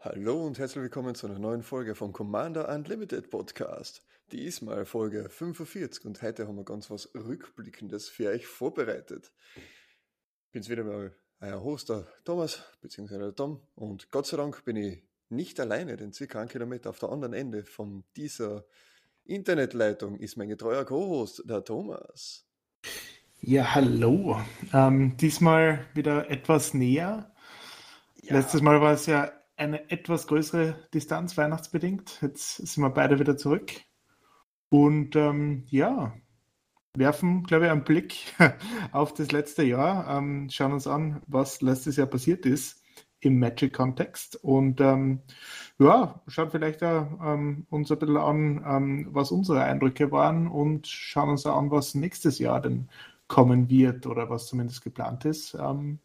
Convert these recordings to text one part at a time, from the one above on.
Hallo und herzlich willkommen zu einer neuen Folge vom Commander Unlimited Podcast. Diesmal Folge 45 und heute haben wir ganz was Rückblickendes für euch vorbereitet. Ich bin's wieder mal euer Hoster Thomas, beziehungsweise der Tom und Gott sei Dank bin ich nicht alleine, denn circa einen Kilometer auf der anderen Ende von dieser Internetleitung ist mein getreuer Co-Host, der Thomas. Ja, hallo. Ähm, diesmal wieder etwas näher. Ja. Letztes Mal war es ja eine etwas größere Distanz, weihnachtsbedingt. Jetzt sind wir beide wieder zurück. Und ähm, ja, werfen, glaube ich, einen Blick auf das letzte Jahr, ähm, schauen uns an, was letztes Jahr passiert ist im Magic-Kontext und ähm, ja, schauen vielleicht ähm, uns ein bisschen an, ähm, was unsere Eindrücke waren und schauen uns auch an, was nächstes Jahr denn kommen wird oder was zumindest geplant ist. Ähm,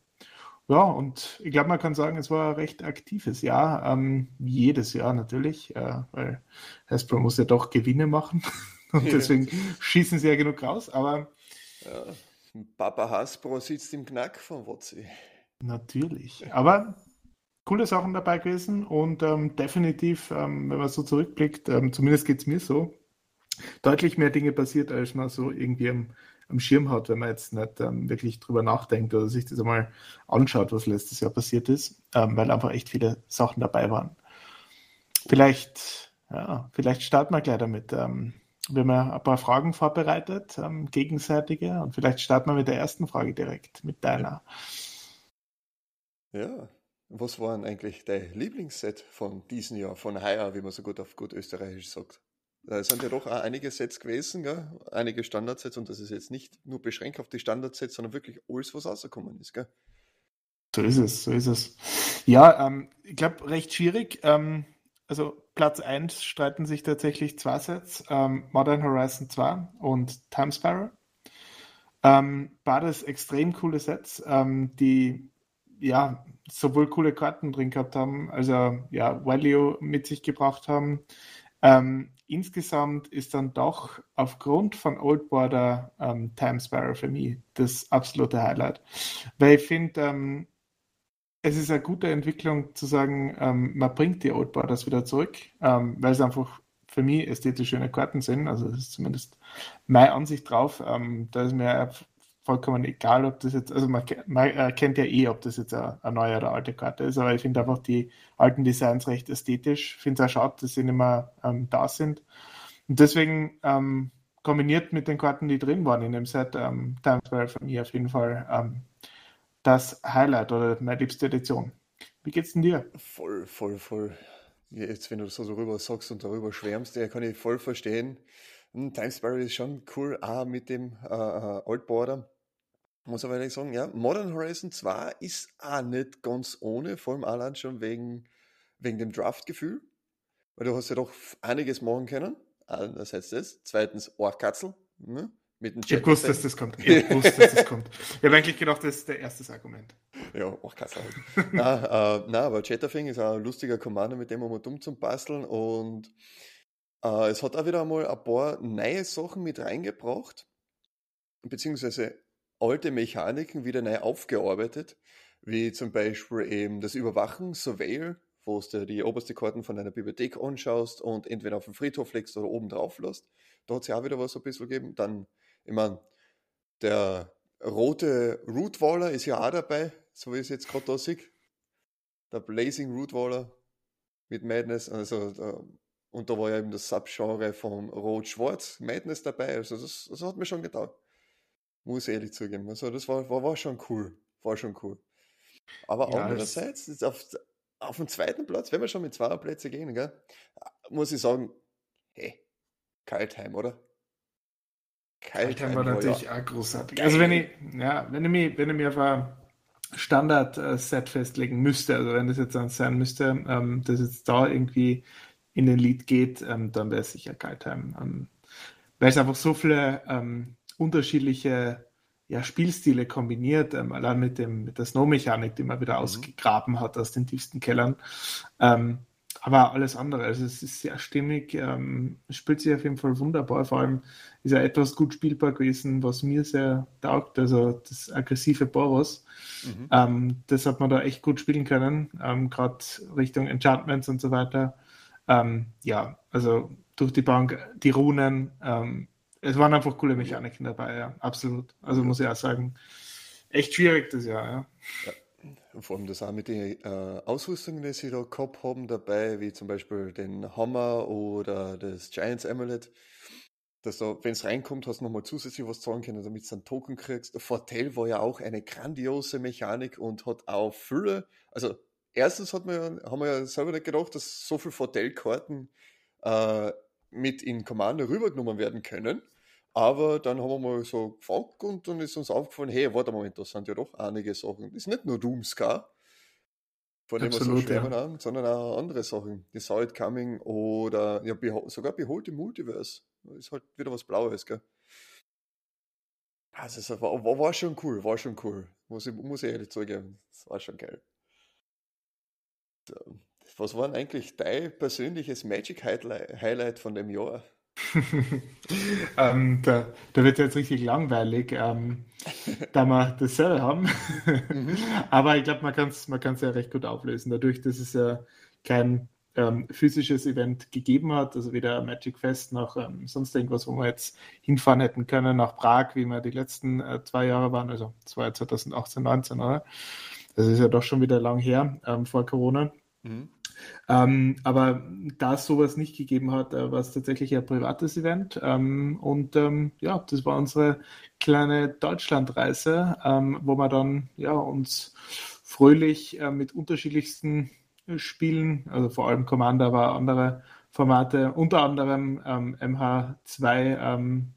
ja, und ich glaube, man kann sagen, es war ein recht aktives Jahr. Ähm, jedes Jahr natürlich, äh, weil Hasbro muss ja doch Gewinne machen. und deswegen schießen sie ja genug raus. Aber ja, Papa Hasbro sitzt im Knack von Wotzi. Natürlich. Aber coole Sachen dabei gewesen und ähm, definitiv, ähm, wenn man so zurückblickt, ähm, zumindest geht es mir so, deutlich mehr Dinge passiert, als man so irgendwie am am Schirm hat, wenn man jetzt nicht ähm, wirklich drüber nachdenkt oder sich das einmal anschaut, was letztes Jahr passiert ist, ähm, weil einfach echt viele Sachen dabei waren. Vielleicht, ja, vielleicht starten wir gleich damit. Ähm, wir haben ja ein paar Fragen vorbereitet, gegenseitige, und vielleicht starten wir mit der ersten Frage direkt, mit deiner. Ja, was war denn eigentlich dein Lieblingsset von diesem Jahr, von heuer, wie man so gut auf gut österreichisch sagt? Da sind ja doch auch einige Sets gewesen, gell? einige Standardsets und das ist jetzt nicht nur beschränkt auf die Standardsets, sondern wirklich alles, was rausgekommen ist. Gell? So ist es, so ist es. Ja, ähm, ich glaube, recht schwierig. Ähm, also Platz 1 streiten sich tatsächlich zwei Sets, ähm, Modern Horizon 2 und Time Spiral. Ähm, beides extrem coole Sets, ähm, die ja sowohl coole Karten drin gehabt haben, also ja, Value mit sich gebracht haben. Ähm, insgesamt ist dann doch aufgrund von Old Border ähm, Time Spiral für mich das absolute Highlight. Weil ich finde, ähm, es ist eine gute Entwicklung zu sagen, ähm, man bringt die Old Borders wieder zurück, ähm, weil es einfach für mich ästhetisch schöne Karten sind. Also das ist zumindest meine Ansicht drauf. Ähm, da ist mir vollkommen egal, ob das jetzt, also man, man erkennt ja eh, ob das jetzt eine, eine, neue oder alte Karte ist, aber ich finde einfach die alten Designs recht ästhetisch. Ich finde es auch schade, dass sie nicht mehr ähm, da sind. Und deswegen ähm, kombiniert mit den Karten, die drin waren in dem Set, ähm, Time 12 von mir auf jeden Fall ähm, das Highlight oder meine liebste Edition. Wie geht's denn dir? Voll, voll, voll. Jetzt, wenn du so darüber sagst und darüber schwärmst, ja, kann ich voll verstehen. Hm, Time Spiral ist schon cool, auch mit dem äh, äh Old Border muss aber ehrlich sagen, ja, Modern Horizon 2 ist auch nicht ganz ohne, vor allem allein schon wegen, wegen dem Draft-Gefühl. Weil du hast ja doch einiges machen können. Einerseits das. Zweitens Orchkatzel. Ne? Mit dem ich wusste, dass das kommt. Ich wusste, dass das kommt. Ich habe eigentlich gedacht, das ist der erste Argument. Ja, Orchkatzel halt. na, äh, na, aber Chatterfing ist auch ein lustiger Commander, mit dem man dumm zum Basteln und äh, es hat auch wieder einmal ein paar neue Sachen mit reingebracht. Beziehungsweise alte Mechaniken wieder neu aufgearbeitet, wie zum Beispiel eben das Überwachen, Surveil, wo du die oberste Karten von deiner Bibliothek anschaust und entweder auf dem Friedhof legst oder oben drauf lässt. Da hat es ja auch wieder was ein bisschen gegeben. Dann, ich meine, der rote Rootwaller ist ja auch dabei, so wie es jetzt gerade da sehe. Der Blazing Rootwaller mit Madness, also und da war ja eben das Subgenre von Rot-Schwarz Madness dabei, also das, das hat mir schon getan. Muss ehrlich zugeben. Also das war, war, war schon cool. War schon cool. Aber ja, andererseits, auf, auf dem zweiten Platz, wenn wir schon mit zwei Plätzen gehen, gell, muss ich sagen, hey, Kaltheim, oder? Kaltheim war natürlich auch großartig. Also wenn ich, ja, wenn ich mich, wenn ich mich auf ein Standard-Set festlegen müsste, also wenn das jetzt dann sein müsste, ähm, dass jetzt da irgendwie in den Lied geht, ähm, dann wäre es sicher Kaltheim. Ähm, weil es einfach so viele ähm, unterschiedliche ja, Spielstile kombiniert, ähm, allein mit, dem, mit der Snow-Mechanik, die man wieder mhm. ausgegraben hat aus den tiefsten Kellern. Ähm, aber alles andere. Also es ist sehr stimmig, ähm, spielt sich auf jeden Fall wunderbar. Vor allem ist er etwas gut spielbar gewesen, was mir sehr taugt, also das aggressive Boros. Mhm. Ähm, das hat man da echt gut spielen können, ähm, gerade Richtung Enchantments und so weiter. Ähm, ja, also durch die Bank, die Runen, ähm, es waren einfach coole Mechaniken dabei, ja, absolut. Also muss ich auch sagen, echt schwierig das Jahr, ja. ja. Vor allem das auch mit den äh, Ausrüstungen, die sie da gehabt haben, dabei, wie zum Beispiel den Hammer oder das Giants Amulet. Dass du, wenn es reinkommt, hast du nochmal zusätzlich was zahlen können, damit du einen Token kriegst. Der Vorteil war ja auch eine grandiose Mechanik und hat auch Fülle. Also, erstens hat man, haben wir ja selber nicht gedacht, dass so viele Vorteilkarten äh, mit in Commander rübergenommen werden können. Aber dann haben wir mal so gefragt und dann ist uns aufgefallen, hey, warte mal, das sind ja doch einige Sachen. Das ist nicht nur Doomscar, von dem Absolut, wir so schwärmen ja. haben, sondern auch andere Sachen. Die Saw It Coming oder ja, sogar Behold im Multiverse. Das ist halt wieder was Blaues, gell? Also es war, war, war schon cool, war schon cool. Muss ich, muss ich ehrlich zugeben. Das war schon geil. So. Was war denn eigentlich dein persönliches Magic Highlight von dem Jahr? ähm, da, da, wird jetzt richtig langweilig, ähm, da wir dasselbe haben. mhm. Aber ich glaube, man kann es man ja recht gut auflösen. Dadurch, dass es ja kein ähm, physisches Event gegeben hat, also weder Magic Fest noch ähm, sonst irgendwas, wo wir jetzt hinfahren hätten können, nach Prag, wie wir die letzten äh, zwei Jahre waren, also das war ja 2018, 19, oder? Das ist ja doch schon wieder lang her, ähm, vor Corona. Mhm. Ähm, aber da es sowas nicht gegeben hat, äh, war es tatsächlich ein privates Event. Ähm, und ähm, ja, das war unsere kleine Deutschlandreise, ähm, wo wir dann ja, uns fröhlich äh, mit unterschiedlichsten Spielen, also vor allem Commander, aber andere Formate, unter anderem MH2, ähm, ähm,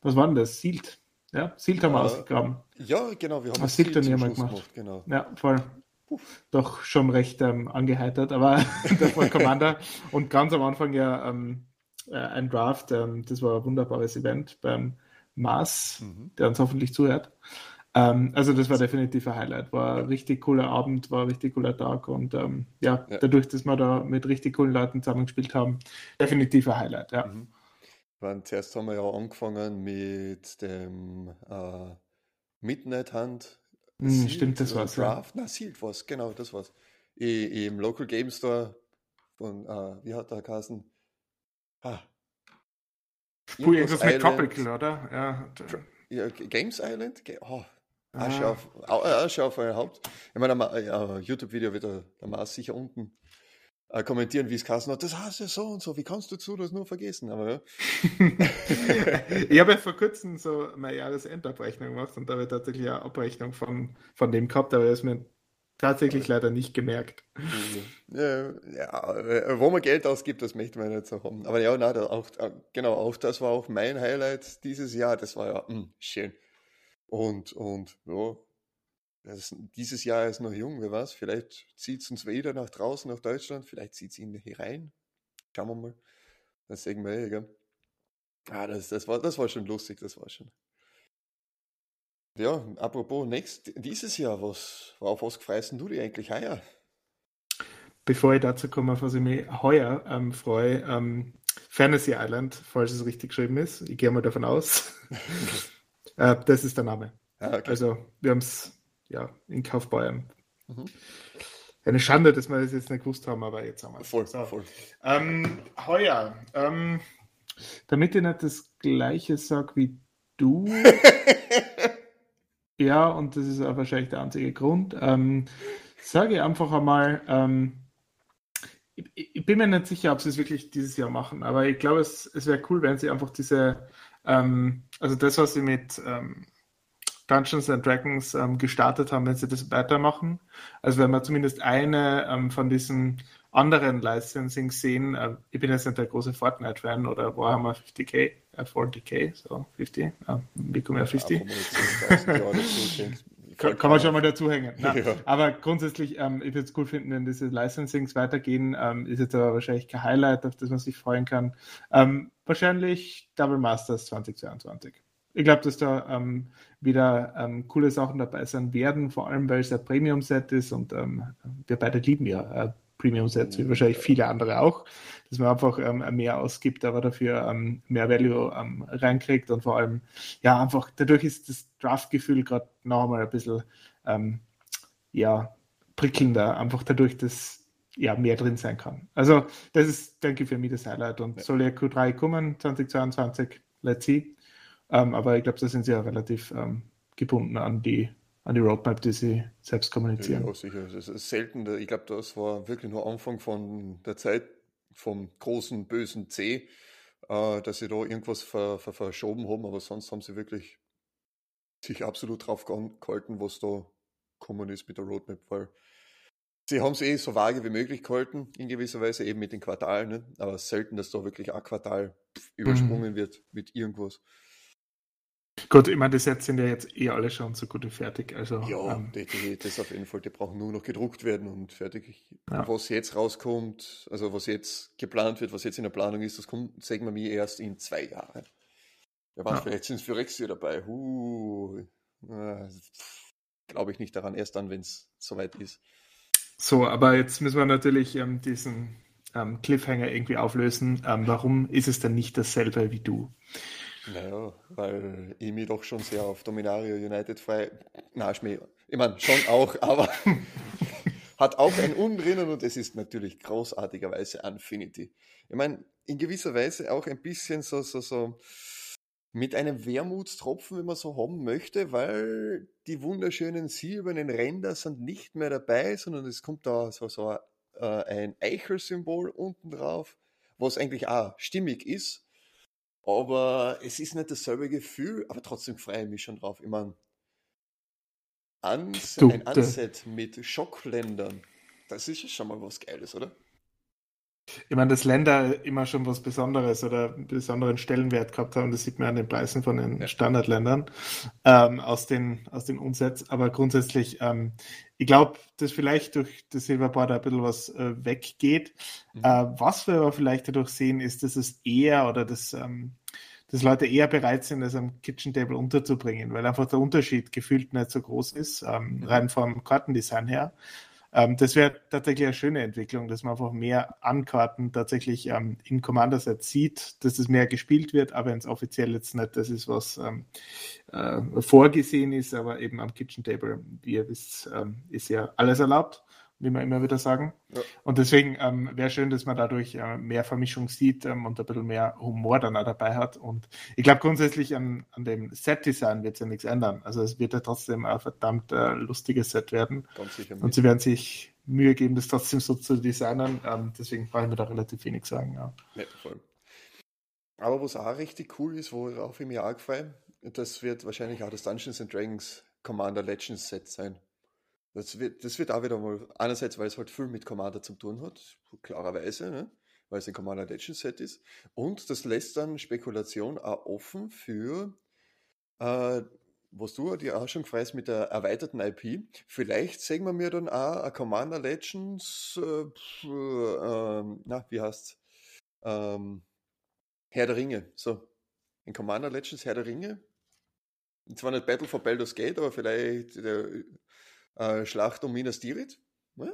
was war denn das? Sealed. Ja, Sealed haben wir uh, ausgegraben. Ja, genau, wir haben das Sealed Turnier mal gemacht. gemacht. Genau. Ja, voll doch schon recht ähm, angeheitert, aber der war Commander und ganz am Anfang ja ähm, äh, ein Draft, ähm, das war ein wunderbares Event beim Mars, mhm. der uns hoffentlich zuhört. Ähm, also das war definitiv ein Highlight, war ein richtig cooler Abend, war ein richtig cooler Tag und ähm, ja, ja, dadurch, dass wir da mit richtig coolen Leuten zusammengespielt haben, definitiv ein Highlight, ja. Mhm. Meine, zuerst haben wir ja angefangen mit dem äh, Midnight Hunt hm, stimmt, das war's. Draft? Ja. Na, Sealed war's, genau, das war's. I, Im Local Game Store von, uh, wie hat der geheißen? Ah. Puh, irgendwas mit Tropical, oder? Ja. ja Games Island? Oh. Asche ah. auf, Asche auf euer Haupt. Ich meine, uh, YouTube-Video wird der Mars sicher unten uh, kommentieren, wie es Kassen hat. Das heißt ja so und so. Wie kannst du zu das nur vergessen? Aber ja. ich habe ja vor kurzem so meine Jahresendabrechnung gemacht und da habe ich tatsächlich eine Abrechnung von, von dem gehabt, aber das ist mir tatsächlich leider nicht gemerkt. Ja, ja, wo man Geld ausgibt, das möchte man nicht so haben. Aber ja, nein, auch, genau, auch das war auch mein Highlight dieses Jahr. Das war ja mh, hm, schön. Und, und ja, das, dieses Jahr ist noch jung, wer weiß, vielleicht zieht es uns wieder nach draußen, nach Deutschland, vielleicht zieht es ihn hier rein. Schauen wir mal. Das sehen wir eh, gell? Ah, das, das, war, das war schon lustig, das war schon. Ja, apropos next, dieses Jahr, was, auf was freust du dich eigentlich heuer? Bevor ich dazu komme, auf was ich mich heuer ähm, freue, ähm, Fantasy Island, falls es richtig geschrieben ist, ich gehe mal davon aus. äh, das ist der Name. Ah, okay. Also, wir haben es ja, in Kaufbeuern. Mhm. Eine Schande, dass wir das jetzt nicht gewusst haben, aber jetzt haben wir es. Voll, so. voll. Ähm, heuer, ähm, damit ich nicht das Gleiche sage wie du. ja, und das ist auch wahrscheinlich der einzige Grund. Ähm, sage einfach einmal, ähm, ich, ich, bin mir nicht sicher, ob sie es wirklich dieses Jahr machen, aber ich glaube, es, es wäre cool, wenn sie einfach diese, ähm, also das, was sie mit ähm, Dungeons and Dragons ähm, gestartet haben, wenn sie das weitermachen. Also wenn wir zumindest eine ähm, von diesen anderen Licensing sehen, äh, ich bin jetzt nicht der große Fortnite-Fan oder Warhammer 50k, äh, 40k, so 50, äh, wie kommen wir auf 50? kann, kann man schon mal dazu hängen. Ja. Aber grundsätzlich, ähm, ich würde es cool finden, wenn diese Licensings weitergehen. Ähm, ist jetzt aber wahrscheinlich kein Highlight, auf das man sich freuen kann. Ähm, wahrscheinlich Double Masters 2022 ich glaube, dass da ähm, wieder ähm, coole Sachen dabei sein werden, vor allem weil es ein Premium-Set ist und ähm, wir beide lieben ja äh, Premium-Sets, wie wahrscheinlich viele andere auch, dass man einfach ähm, mehr ausgibt, aber dafür ähm, mehr Value ähm, reinkriegt und vor allem, ja, einfach dadurch ist das Draft-Gefühl gerade noch einmal ein bisschen, ja, prickelnder, einfach dadurch, dass ja, mehr drin sein kann. Also, das ist, denke ich, für mich das Highlight und soll ja Q3 kommen, 2022, let's see. Ähm, aber ich glaube, da sind sie ja relativ ähm, gebunden an die an die Roadmap, die sie selbst kommunizieren. Ja, sicher. Das ist selten. Ich glaube, das war wirklich nur Anfang von der Zeit vom großen bösen C, äh, dass sie da irgendwas ver, ver, verschoben haben, aber sonst haben sie wirklich sich absolut drauf gehalten, was da kommen ist mit der Roadmap, weil sie haben es eh so vage wie möglich gehalten, in gewisser Weise eben mit den Quartalen, ne? aber selten, dass da wirklich ein Quartal übersprungen mhm. wird mit irgendwas. Gut, ich meine, die Sets sind ja jetzt eh alle schon so gut wie fertig. Also, ja, ähm, die, die, das auf jeden Fall, die brauchen nur noch gedruckt werden und fertig. Ja. Was jetzt rauskommt, also was jetzt geplant wird, was jetzt in der Planung ist, das kommt, sagen wir mir, erst in zwei Jahren. Ja, was, ja. vielleicht sind es für Rexia dabei. Uh, äh, Glaube ich nicht daran, erst dann, wenn es soweit ist. So, aber jetzt müssen wir natürlich ähm, diesen ähm, Cliffhanger irgendwie auflösen. Ähm, warum ist es denn nicht dasselbe wie du? Naja, weil ich mich doch schon sehr auf Dominario United frei. Na, Schmäh. Ich meine, schon auch, aber hat auch ein Un drinnen und es ist natürlich großartigerweise Infinity. Ich meine, in gewisser Weise auch ein bisschen so, so, so mit einem Wermutstropfen, wenn man so haben möchte, weil die wunderschönen silbernen Ränder sind nicht mehr dabei, sondern es kommt da so, so äh, ein Eichel-Symbol unten drauf, was eigentlich auch stimmig ist aber es ist nicht dasselbe Gefühl, aber trotzdem freue ich mich schon drauf. Ich meine, Ans ein Anset mit Schockländern, das ist ja schon mal was Geiles, oder? Ich meine, dass Länder immer schon was Besonderes oder einen besonderen Stellenwert gehabt haben, das sieht man an den Preisen von den ja. Standardländern ähm, aus den, aus den Umsätzen. Aber grundsätzlich, ähm, ich glaube, dass vielleicht durch das Silverboard ein bisschen was äh, weggeht. Mhm. Äh, was wir aber vielleicht dadurch sehen, ist, dass es eher oder dass, ähm, dass Leute eher bereit sind, das am Kitchen Table unterzubringen, weil einfach der Unterschied gefühlt nicht so groß ist, ähm, mhm. rein vom Kartendesign her. Ähm, das wäre tatsächlich eine schöne Entwicklung, dass man einfach mehr Ankarten tatsächlich ähm, in Commander Set sieht, dass es mehr gespielt wird, aber ins offiziell jetzt nicht das ist, was ähm, äh, vorgesehen ist, aber eben am Kitchen Table, wie ihr wisst, ähm, ist ja alles erlaubt wie wir immer wieder sagen. Ja. Und deswegen ähm, wäre schön, dass man dadurch äh, mehr Vermischung sieht ähm, und ein bisschen mehr Humor dann auch dabei hat. Und ich glaube grundsätzlich an, an dem Set-Design wird es ja nichts ändern. Also es wird ja trotzdem ein verdammt äh, lustiges Set werden. Und sie werden sich Mühe geben, das trotzdem so zu designen. Ähm, deswegen brauche ich mir da relativ wenig sagen. Ja. ja voll. Aber was auch richtig cool ist, worauf ich mir auch gefallen, das wird wahrscheinlich auch das Dungeons and Dragons Commander Legends Set sein. Das wird, das wird auch wieder mal, einerseits, weil es halt viel mit Commander zu tun hat, klarerweise, ne? weil es ein Commander Legends Set ist. Und das lässt dann Spekulation auch offen für, äh, was du dir auch schon gefreust mit der erweiterten IP. Vielleicht sehen wir mir dann auch ein Commander Legends, äh, äh, na, wie heißt's? Ähm, Herr der Ringe. So, ein Commander Legends Herr der Ringe. Zwar nicht Battle for Baldur's Gate, aber vielleicht äh, äh, Schlacht um Minas Tirith. Ja?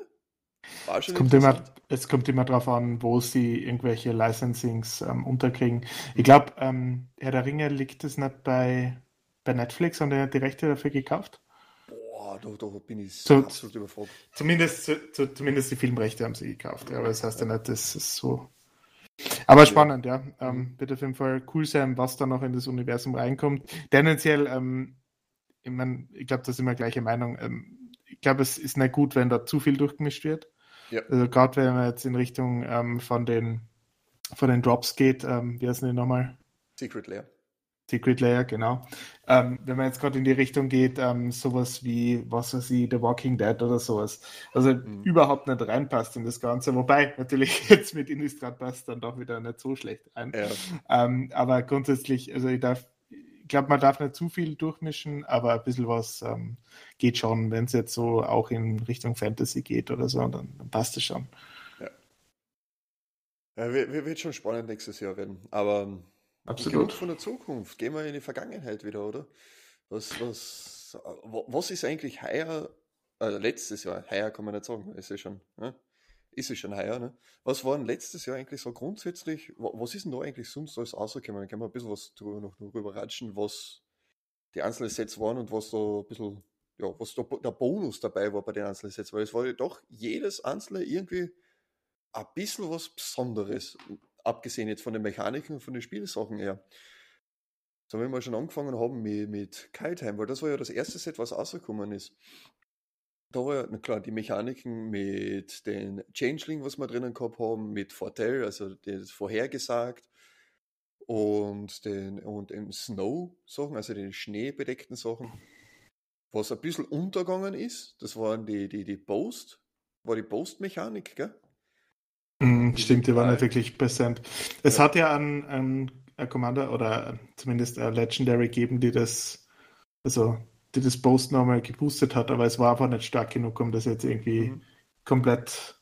Es kommt, immer, es kommt immer darauf an, wo sie irgendwelche Licensings ähm, unterkriegen. Ich glaube, ähm, Herr der Ringe liegt es nicht bei, bei Netflix, haben die die Rechte dafür gekauft? Boah, da, da bin ich so, absolut überfragt. Zumindest, zu, zumindest die Filmrechte haben sie gekauft, ja, aber das heißt ja nicht, das ist so. Aber spannend, ja. Ähm, mhm. wird auf jeden Fall cool sein, was da noch in das Universum reinkommt. Tendenziell, ähm, ich, mein, ich glaube, da sind wir gleiche Meinung. Ich glaube, es ist nicht gut, wenn da zu viel durchgemischt wird. Ja. Also gerade wenn man jetzt in Richtung ähm, von, den, von den Drops geht, ähm, wie heißt denn nochmal? Secret Layer. Secret Layer, genau. Ähm, wenn man jetzt gerade in die Richtung geht, ähm, sowas wie, was weiß ich, The Walking Dead oder sowas, also mhm. überhaupt nicht reinpasst in das Ganze, wobei natürlich jetzt mit Innistrad passt dann doch wieder nicht so schlecht ein. Ja. Ähm, aber grundsätzlich, also ich darf ich glaube, man darf nicht zu viel durchmischen, aber ein bisschen was ähm, geht schon. Wenn es jetzt so auch in Richtung Fantasy geht oder so, dann, dann passt es schon. Ja. ja wird schon spannend nächstes Jahr werden. Aber ähm, Absolut. von der Zukunft. Gehen wir in die Vergangenheit wieder, oder? Was, was, was ist eigentlich heuer, äh, letztes Jahr, heuer kann man nicht sagen, ist ja schon, ne? Ist es schon heuer, ne? Was war denn letztes Jahr eigentlich so grundsätzlich, was ist denn da eigentlich sonst alles rausgekommen? Dann können wir ein bisschen was drüber, noch drüber ratschen, was die einzelnen Sets waren und was da ein bisschen, ja, was da der Bonus dabei war bei den einzelnen Sets, weil es war ja doch jedes einzelne irgendwie ein bisschen was Besonderes, abgesehen jetzt von den Mechaniken und von den Spielsachen her. So, wenn wir schon angefangen haben mit, mit Kite weil das war ja das erste Set, was rausgekommen ist. Da war ja, na klar, die Mechaniken mit den Changeling, was wir drinnen gehabt haben, mit Fortell, also das vorhergesagt, und den, und den Snow-Sachen, also den schneebedeckten Sachen. Was ein bisschen untergegangen ist, das waren die, die, die Post, war die Post-Mechanik, gell? Mm, stimmt, die war nicht wirklich präsent. Es ja. hat ja einen, einen Commander oder zumindest ein Legendary gegeben, die das, also das Post nochmal geboostet hat, aber es war einfach nicht stark genug, um das jetzt irgendwie mhm. komplett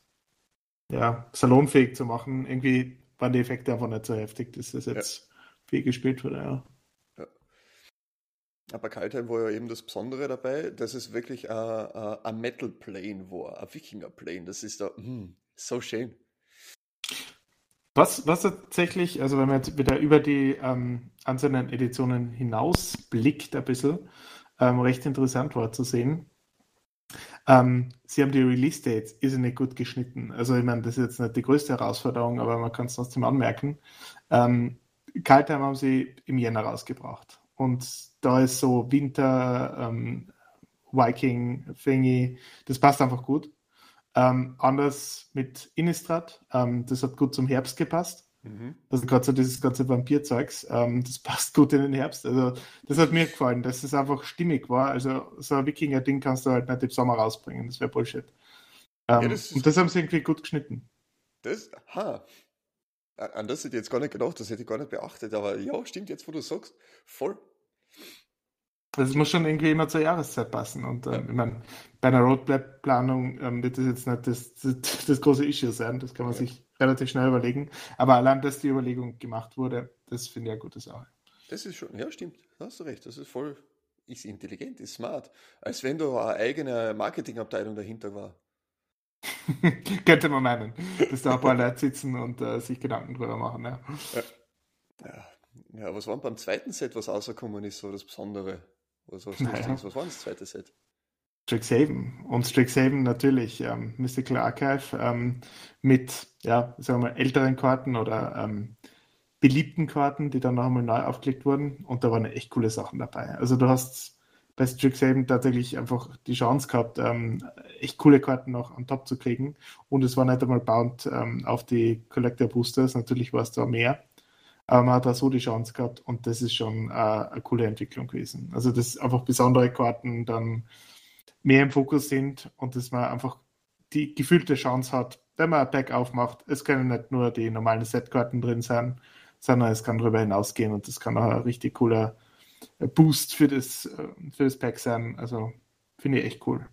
ja, salonfähig zu machen. Irgendwie waren die Effekte einfach nicht so heftig, dass das jetzt ja. viel gespielt wurde, ja. ja. Aber Kaltheim war ja eben das Besondere dabei, dass es wirklich ein Metal Plane war, ein Wikinger Plane. Das ist da mm, so schön. Was, was tatsächlich, also wenn man jetzt wieder über die ähm, einzelnen Editionen hinaus blickt, ein bisschen, ähm, recht interessant war zu sehen. Ähm, sie haben die Release-Dates irrsinnig gut geschnitten. Also ich meine, das ist jetzt nicht die größte Herausforderung, aber man kann es trotzdem anmerken. Ähm, Kaltheim haben sie im Jänner rausgebracht. Und da ist so Winter, ähm, Viking, Thingy, das passt einfach gut. Ähm, anders mit Innistrad, ähm, das hat gut zum Herbst gepasst. Mhm. Also gerade so dieses ganze Vampirzeugs, ähm, das passt gut in den Herbst. Also das hat mir gefallen, dass es einfach stimmig war. Also so ein Wikinger-Ding kannst du halt nicht im Sommer rausbringen, das wäre Bullshit. Ähm, ja, das und das haben sie irgendwie gut geschnitten. Das, ha. An das hätte ich jetzt gar nicht gedacht, das hätte ich gar nicht beachtet, aber ja, stimmt jetzt, wo du sagst, voll. Das muss schon irgendwie immer zur Jahreszeit passen. Und ähm, ich meine, bei einer Roadmap-Planung ähm, wird das jetzt nicht das, das, das, große Issue sein. Das kann man ja. sich relativ schnell überlegen. Aber allein, dass die Überlegung gemacht wurde, das finde ich eine gute Sache. Das ist schon, ja, stimmt. Hast du recht. Das ist voll, ist intelligent, ist smart. Als wenn da eine eigene Marketingabteilung dahinter war. Könnte man meinen, dass da ein paar Leute sitzen und äh, sich Gedanken drüber machen. Ja. Ja. ja. was war beim zweiten Set, was rausgekommen ist, so das Besondere? Was, was, naja. was war das zweite Set? Strixhaven. Und Strixhaven natürlich ähm, Mystical Archive ähm, mit, ja, sagen wir mal, älteren Karten oder ähm, beliebten Karten, die dann noch einmal neu aufgelegt wurden. Und da waren echt coole Sachen dabei. Also du hast bei Strixhaven tatsächlich einfach die Chance gehabt, ähm, echt coole Karten noch an top zu kriegen. Und es war nicht einmal bound ähm, auf die Collector Boosters. Natürlich war es da mehr. Aber man hat da so die Chance gehabt und das ist schon äh, eine coole Entwicklung gewesen. Also, dass einfach besondere Karten dann mehr im Fokus sind und dass man einfach die gefühlte Chance hat, wenn man ein Pack aufmacht. Es können nicht nur die normalen Setkarten drin sein, sondern es kann darüber hinausgehen und das kann auch ein richtig cooler Boost für das, äh, für das Pack sein. Also finde ich echt cool.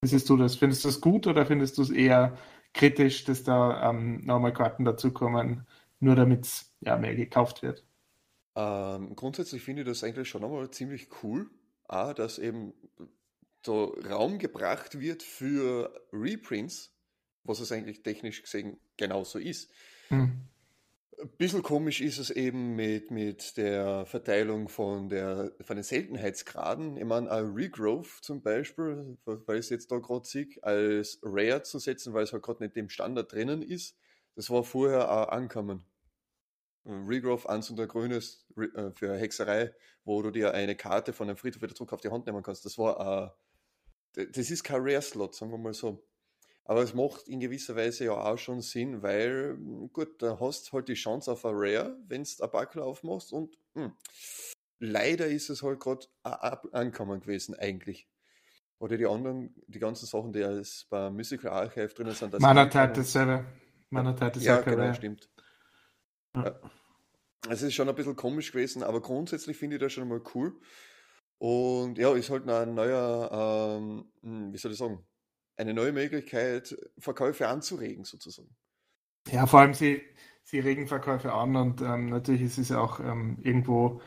Wie siehst du das? Findest du das gut oder findest du es eher kritisch, dass da ähm, nochmal Karten dazukommen, nur damit ja, mehr gekauft wird. Ähm, grundsätzlich finde ich das eigentlich schon einmal ziemlich cool, auch, dass eben so Raum gebracht wird für Reprints, was es eigentlich technisch gesehen genauso ist. Mhm. Ein bisschen komisch ist es eben mit, mit der Verteilung von, der, von den Seltenheitsgraden. Ich meine, ein Regrowth zum Beispiel, weil ich es jetzt da gerade sehe, als Rare zu setzen, weil es halt gerade nicht im Standard drinnen ist, das war vorher auch ankommen. Regrowth 1 und der grünes äh, für Hexerei, wo du dir eine Karte von einem Friedhof wieder zurück auf die Hand nehmen kannst. Das war das ist kein Rare-Slot, sagen wir mal so. Aber es macht in gewisser Weise ja auch schon Sinn, weil, gut, da hast halt die Chance auf ein Rare, wenn du ein Buckle aufmachst und mh, hm, leider ist es halt gerade ankommen gewesen, eigentlich. Oder die anderen, die ganzen Sachen, die als bei Musical Archive drinnen sind. Meiner Tat dasselbe. Meiner Tat ist ja, genau, Rare. stimmt. Ja. Es ist schon ein bisschen komisch gewesen, aber grundsätzlich finde ich das schon mal cool. Und ja, ist halt ein neuer, ähm, hm, wie soll ich sagen, eine neue Möglichkeit, Verkäufe anzuregen, sozusagen. Ja, vor allem sie, sie regen Verkäufe an und ähm, natürlich ist es ja auch ähm, irgendwo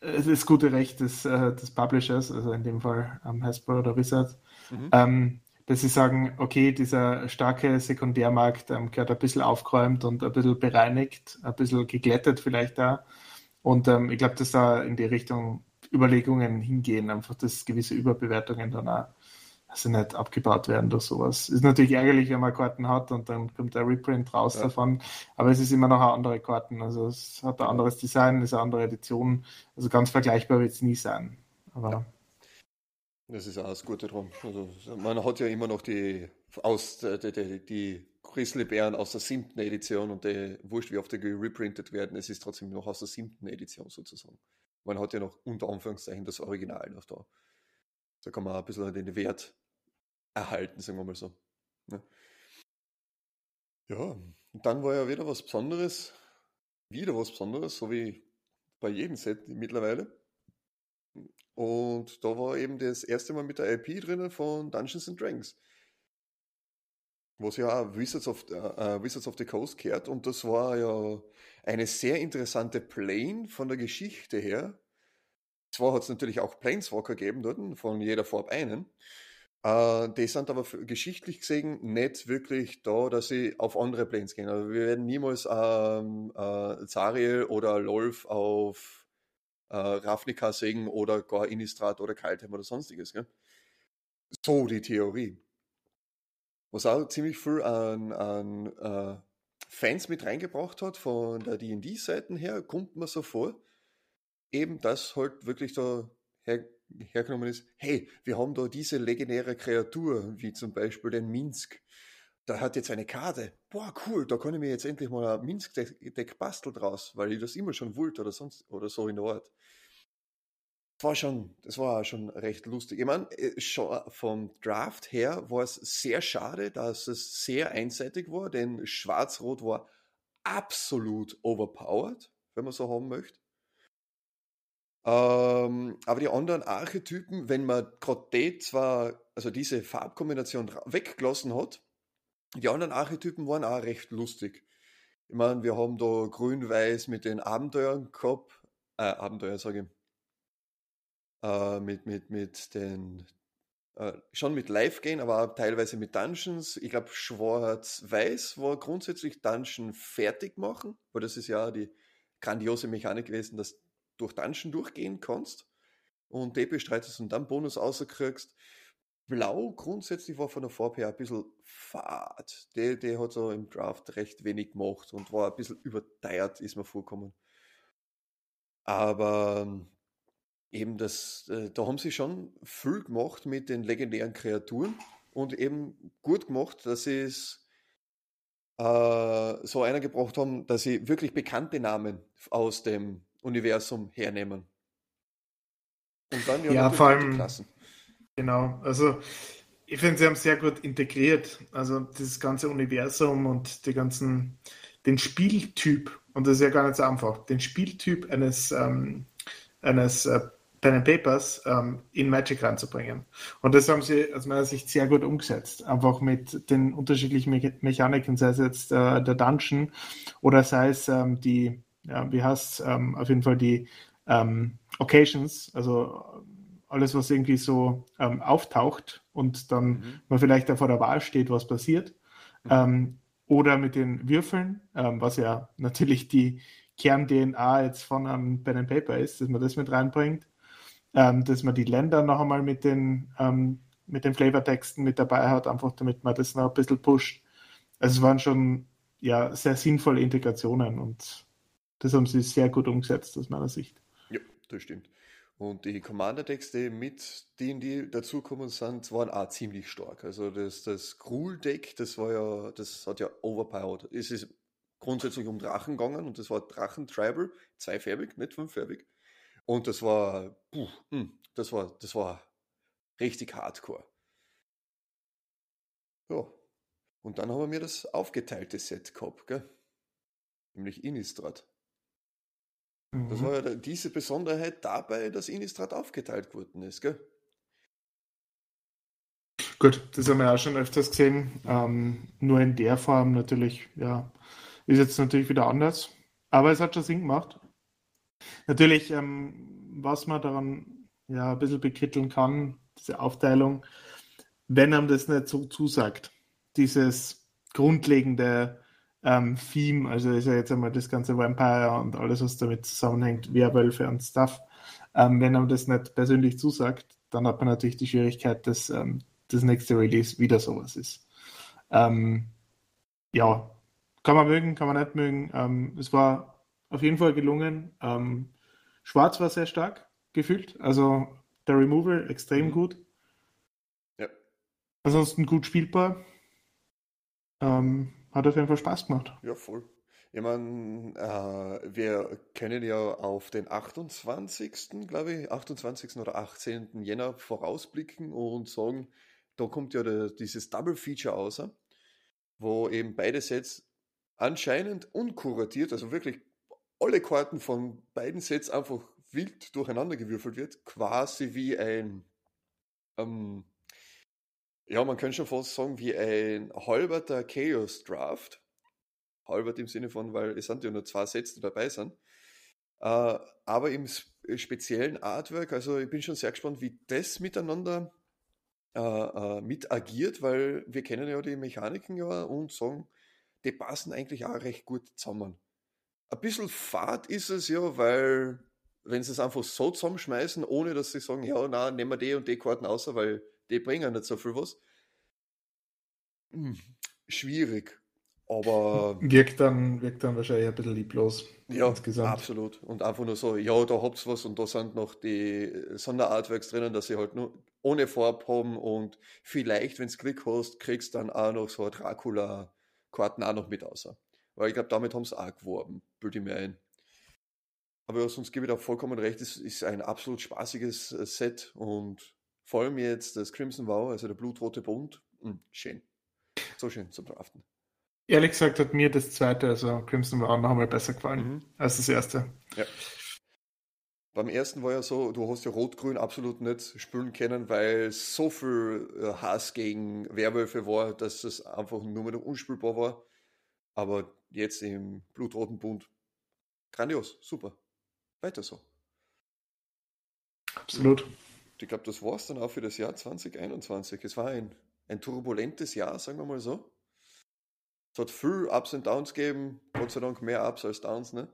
äh, das gute Recht des, äh, des Publishers, also in dem Fall ähm, Hasbro oder Wizard, mhm. ähm, dass sie sagen, okay, dieser starke Sekundärmarkt ähm, gehört ein bisschen aufgeräumt und ein bisschen bereinigt, ein bisschen geglättet vielleicht da. Und ähm, ich glaube, dass da in die Richtung Überlegungen hingehen, einfach dass gewisse Überbewertungen dann auch also nicht abgebaut werden durch sowas. Ist natürlich ärgerlich, wenn man Karten hat und dann kommt der Reprint raus ja. davon, aber es ist immer noch eine andere Karten. Also es hat ein anderes Design, ist eine andere Edition. Also ganz vergleichbar wird es nie sein. Aber ja. Das ist auch das Gute drum. Also man hat ja immer noch die aus die, die, die Grizzlybären aus der siebten Edition und die wurscht, wie oft die reprintet werden, es ist trotzdem noch aus der siebten Edition sozusagen. Man hat ja noch unter Anführungszeichen das Original noch da. Da kann man ein bisschen den Wert erhalten, sagen wir mal so. Ja, ne? ja und dann war ja wieder was Besonderes, wieder was Besonderes, so wie bei jedem Set mittlerweile. Und da war eben das erste Mal mit der IP drinnen von Dungeons and Dragons. Was ja auch Wizards of, uh, Wizards of the Coast kehrt. Und das war ja eine sehr interessante Plane von der Geschichte her. Zwar hat es natürlich auch Planeswalker gegeben dort, von jeder Farbe einen. Uh, die sind aber geschichtlich gesehen nicht wirklich da, dass sie auf andere Planes gehen. Also wir werden niemals ähm, äh, Zariel oder Lolf auf äh, Ravnica sägen oder gar Innistrad oder Kaltheim oder sonstiges. Gell? So die Theorie. Was auch ziemlich viel an, an äh, Fans mit reingebracht hat von der D&D-Seiten her, kommt mir so vor, eben das halt wirklich da her, hergenommen ist, hey, wir haben da diese legendäre Kreatur, wie zum Beispiel den Minsk, da hat jetzt eine Karte. Boah, cool, da kann ich mir jetzt endlich mal ein Minsk-Deck basteln draus, weil ich das immer schon wollte oder sonst oder so in der Art. War schon, das war schon recht lustig. Ich meine, äh, schon vom Draft her war es sehr schade, dass es sehr einseitig war, denn Schwarz-Rot war absolut overpowered, wenn man so haben möchte. Ähm, aber die anderen Archetypen, wenn man gerade zwar, also diese Farbkombination weggelassen hat, die anderen Archetypen waren auch recht lustig. Ich meine, wir haben da Grün-Weiß mit den Abenteuern gehabt, äh, Abenteuer sage ich, äh, mit, mit, mit den, äh, schon mit Live gehen, aber auch teilweise mit Dungeons. Ich glaube, Schwarz-Weiß war grundsätzlich Dungeon fertig machen, weil das ist ja die grandiose Mechanik gewesen, dass du durch Dungeon durchgehen kannst und die bestreitest und dann Bonus außerkriegst. Blau grundsätzlich war von der her ein bisschen fad. Der, der hat so im Draft recht wenig gemacht und war ein bisschen überteuert, ist mir vorgekommen. Aber ähm, eben das, äh, da haben sie schon viel gemacht mit den legendären Kreaturen und eben gut gemacht, dass sie es äh, so einer gebracht haben, dass sie wirklich bekannte Namen aus dem Universum hernehmen. Und dann ja, ja vor allem, Klassen. Genau, also ich finde, sie haben sehr gut integriert, also dieses ganze Universum und die ganzen, den Spieltyp, und das ist ja gar nicht so einfach, den Spieltyp eines, ähm, eines äh, Pen and Papers ähm, in Magic reinzubringen. Und das haben sie aus meiner Sicht sehr gut umgesetzt. Einfach mit den unterschiedlichen Me Mechaniken, sei es jetzt äh, der Dungeon oder sei es ähm, die, ja, wie heißt ähm, auf jeden Fall die ähm, Occasions, also alles, was irgendwie so ähm, auftaucht und dann mhm. man vielleicht da vor der Wahl steht, was passiert. Mhm. Ähm, oder mit den Würfeln, was ja natürlich die Kern-DNA jetzt von einem Pen and Paper ist, dass man das mit reinbringt ähm, dass man die Länder noch einmal mit den, ähm, mit den Flavortexten mit dabei hat, einfach damit man das noch ein bisschen pusht. Also es waren schon ja, sehr sinnvolle Integrationen und das haben sie sehr gut umgesetzt aus meiner Sicht. Ja, das stimmt. Und die Commander-Texte mit denen, die dazukommen sind, waren auch ziemlich stark. Also das, das Gruul-Deck, das war ja, das hat ja overpowered. Es ist grundsätzlich um Drachen gegangen und das war Drachen-Tribal, zweifärbig, nicht fünffärbig. Und das war, puh, hm, das war, das war richtig hardcore. Ja. Und dann haben wir mir das aufgeteilte Set gehabt, gell? Nämlich Innistrad. Mhm. Das war ja diese Besonderheit dabei, dass Innistrad aufgeteilt geworden ist, gell? Gut, das haben wir auch schon öfters gesehen. Ähm, nur in der Form natürlich, ja, ist jetzt natürlich wieder anders. Aber es hat schon Sinn gemacht. Natürlich, ähm, was man daran ja ein bisschen bekritteln kann, diese Aufteilung, wenn einem das nicht so zusagt, dieses grundlegende ähm, Theme, also ist ja jetzt einmal das ganze Vampire und alles, was damit zusammenhängt, Werwölfe und Stuff, ähm, wenn einem das nicht persönlich zusagt, dann hat man natürlich die Schwierigkeit, dass ähm, das nächste Release wieder sowas ist. Ähm, ja, kann man mögen, kann man nicht mögen. Ähm, es war auf jeden Fall gelungen. Ähm, Schwarz war sehr stark gefühlt, also der Removal extrem mhm. gut. Ja. Ansonsten gut spielbar. Ähm, hat auf jeden Fall Spaß gemacht. Ja, voll. Ich meine, äh, wir können ja auf den 28. glaube ich, 28. oder 18. Jänner vorausblicken und sagen, da kommt ja der, dieses Double Feature außer, wo eben beide Sets anscheinend unkuratiert, also wirklich alle Karten von beiden Sets einfach wild durcheinander gewürfelt wird, quasi wie ein, ähm, ja, man könnte schon fast sagen, wie ein halberter Chaos Draft. Halbert im Sinne von, weil es sind ja nur zwei Sets, die dabei sind. Äh, aber im speziellen Artwork, also ich bin schon sehr gespannt, wie das miteinander äh, äh, mit agiert, weil wir kennen ja die Mechaniken ja und sagen, die passen eigentlich auch recht gut zusammen. Ein bisschen fad ist es ja, weil wenn sie es einfach so zusammenschmeißen, ohne dass sie sagen, ja, na, nehmen wir die und die Karten außer, weil die bringen nicht so viel was. Hm, schwierig. Aber. Wirkt dann, wirkt dann wahrscheinlich ein bisschen lieblos. Ja, insgesamt. absolut. Und einfach nur so, ja, da habt's was und da sind noch die Sonderartworks drinnen, dass sie halt nur ohne Farb haben und vielleicht, wenn du Glück hast, kriegst du dann auch noch so Dracula-Karten auch noch mit außer. Weil ich glaube, damit haben sie auch geworben, bilde ich mir ein. Aber sonst gebe ich da vollkommen recht, es ist ein absolut spaßiges äh, Set und vor allem jetzt das Crimson Wow, also der blutrote Bund, mh, hm, schön. So schön zum Draften. Ehrlich gesagt hat mir das zweite, also Crimson Wow, noch einmal besser gefallen mhm. als das erste. Ja. Beim ersten war ja so, du hast ja Rot-Grün absolut nicht spielen können, weil so viel äh, Hass gegen Werwölfe war, dass es einfach nur mehr unspielbar war. Aber jetzt im blutroten Bund, grandios, super. Weiter so. Absolut. Ich glaube, das war es dann auch für das Jahr 2021. Es war ein, ein turbulentes Jahr, sagen wir mal so. Es hat viel Ups und Downs gegeben, Gott sei Dank mehr Ups als Downs, ne?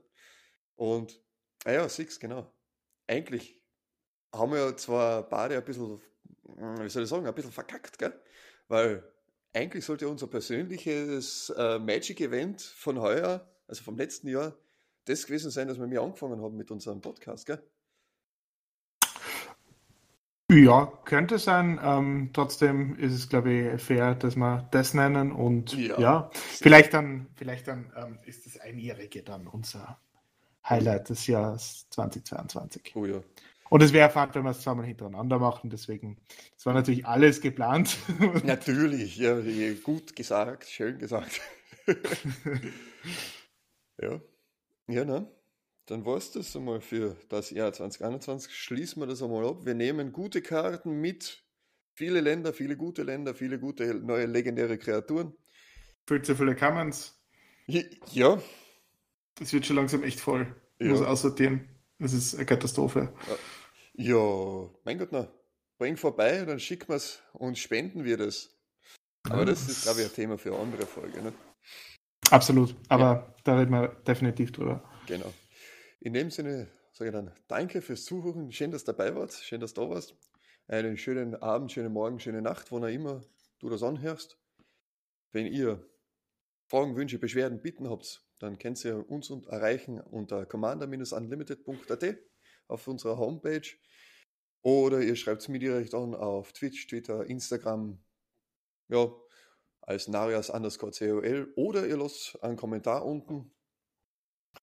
Und, ah ja, Six, genau. Eigentlich haben wir zwar beide ein bisschen, hm, wie soll ich sagen, ein bisschen verkackt, gell? Weil eigentlich sollte unser persönliches äh, Magic-Event von heuer, also vom letzten Jahr, das gewesen sein, dass wir mir angefangen haben mit unserem Podcast, gell? Ja, könnte sein. Ähm, trotzdem ist es, glaube ich, fair, dass wir das nennen und ja, ja vielleicht dann, vielleicht dann ähm, ist das Einjährige dann unser Highlight des Jahres 2022. Oh ja. Und es wäre fad, wenn wir es zweimal hintereinander machen, deswegen, das war natürlich alles geplant. Natürlich, ja, gut gesagt, schön gesagt. ja, ja, ne? Dann war es das einmal für das Jahr 2021. Schließen wir das einmal ab. Wir nehmen gute Karten mit. Viele Länder, viele gute Länder, viele gute neue legendäre Kreaturen. Viel zu viele Commons. Ja. Das wird schon langsam echt voll. Ich ja. muss aussortieren. Das ist eine Katastrophe. Ja, mein Gott, na. Bring vorbei, dann schicken wir es und spenden wir das. Aber das ist, glaube ich, ein Thema für eine andere Folge. Ne? Absolut. Aber ja. da reden wir definitiv drüber. Genau. In dem Sinne sage ich dann danke fürs Zuhören. Schön, dass du dabei wart. Schön, dass du da warst. Einen schönen Abend, schönen Morgen, schöne Nacht, wann auch immer du das anhörst. Wenn ihr Fragen, Wünsche, Beschwerden, Bitten habt, dann könnt ihr uns erreichen unter commander-unlimited.at auf unserer Homepage. Oder ihr schreibt es mir direkt an auf Twitch, Twitter, Instagram, ja, als Narias underscore COL. Oder ihr lasst einen Kommentar unten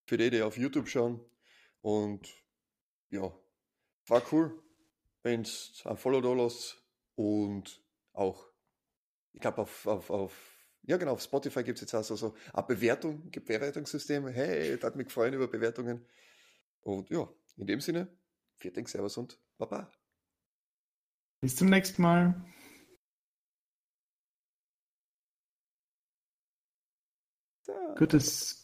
für die, die auf YouTube schauen. Und ja, war cool, wenn es ein Follow da lasst und auch, ich glaube, auf, auf, auf, ja genau, auf Spotify gibt es jetzt auch so, so eine Bewertung, gibt Bewertungssysteme. Hey, hat mich gefreut über Bewertungen. Und ja, in dem Sinne, Dank, Servus und Baba. Bis zum nächsten Mal. Gutes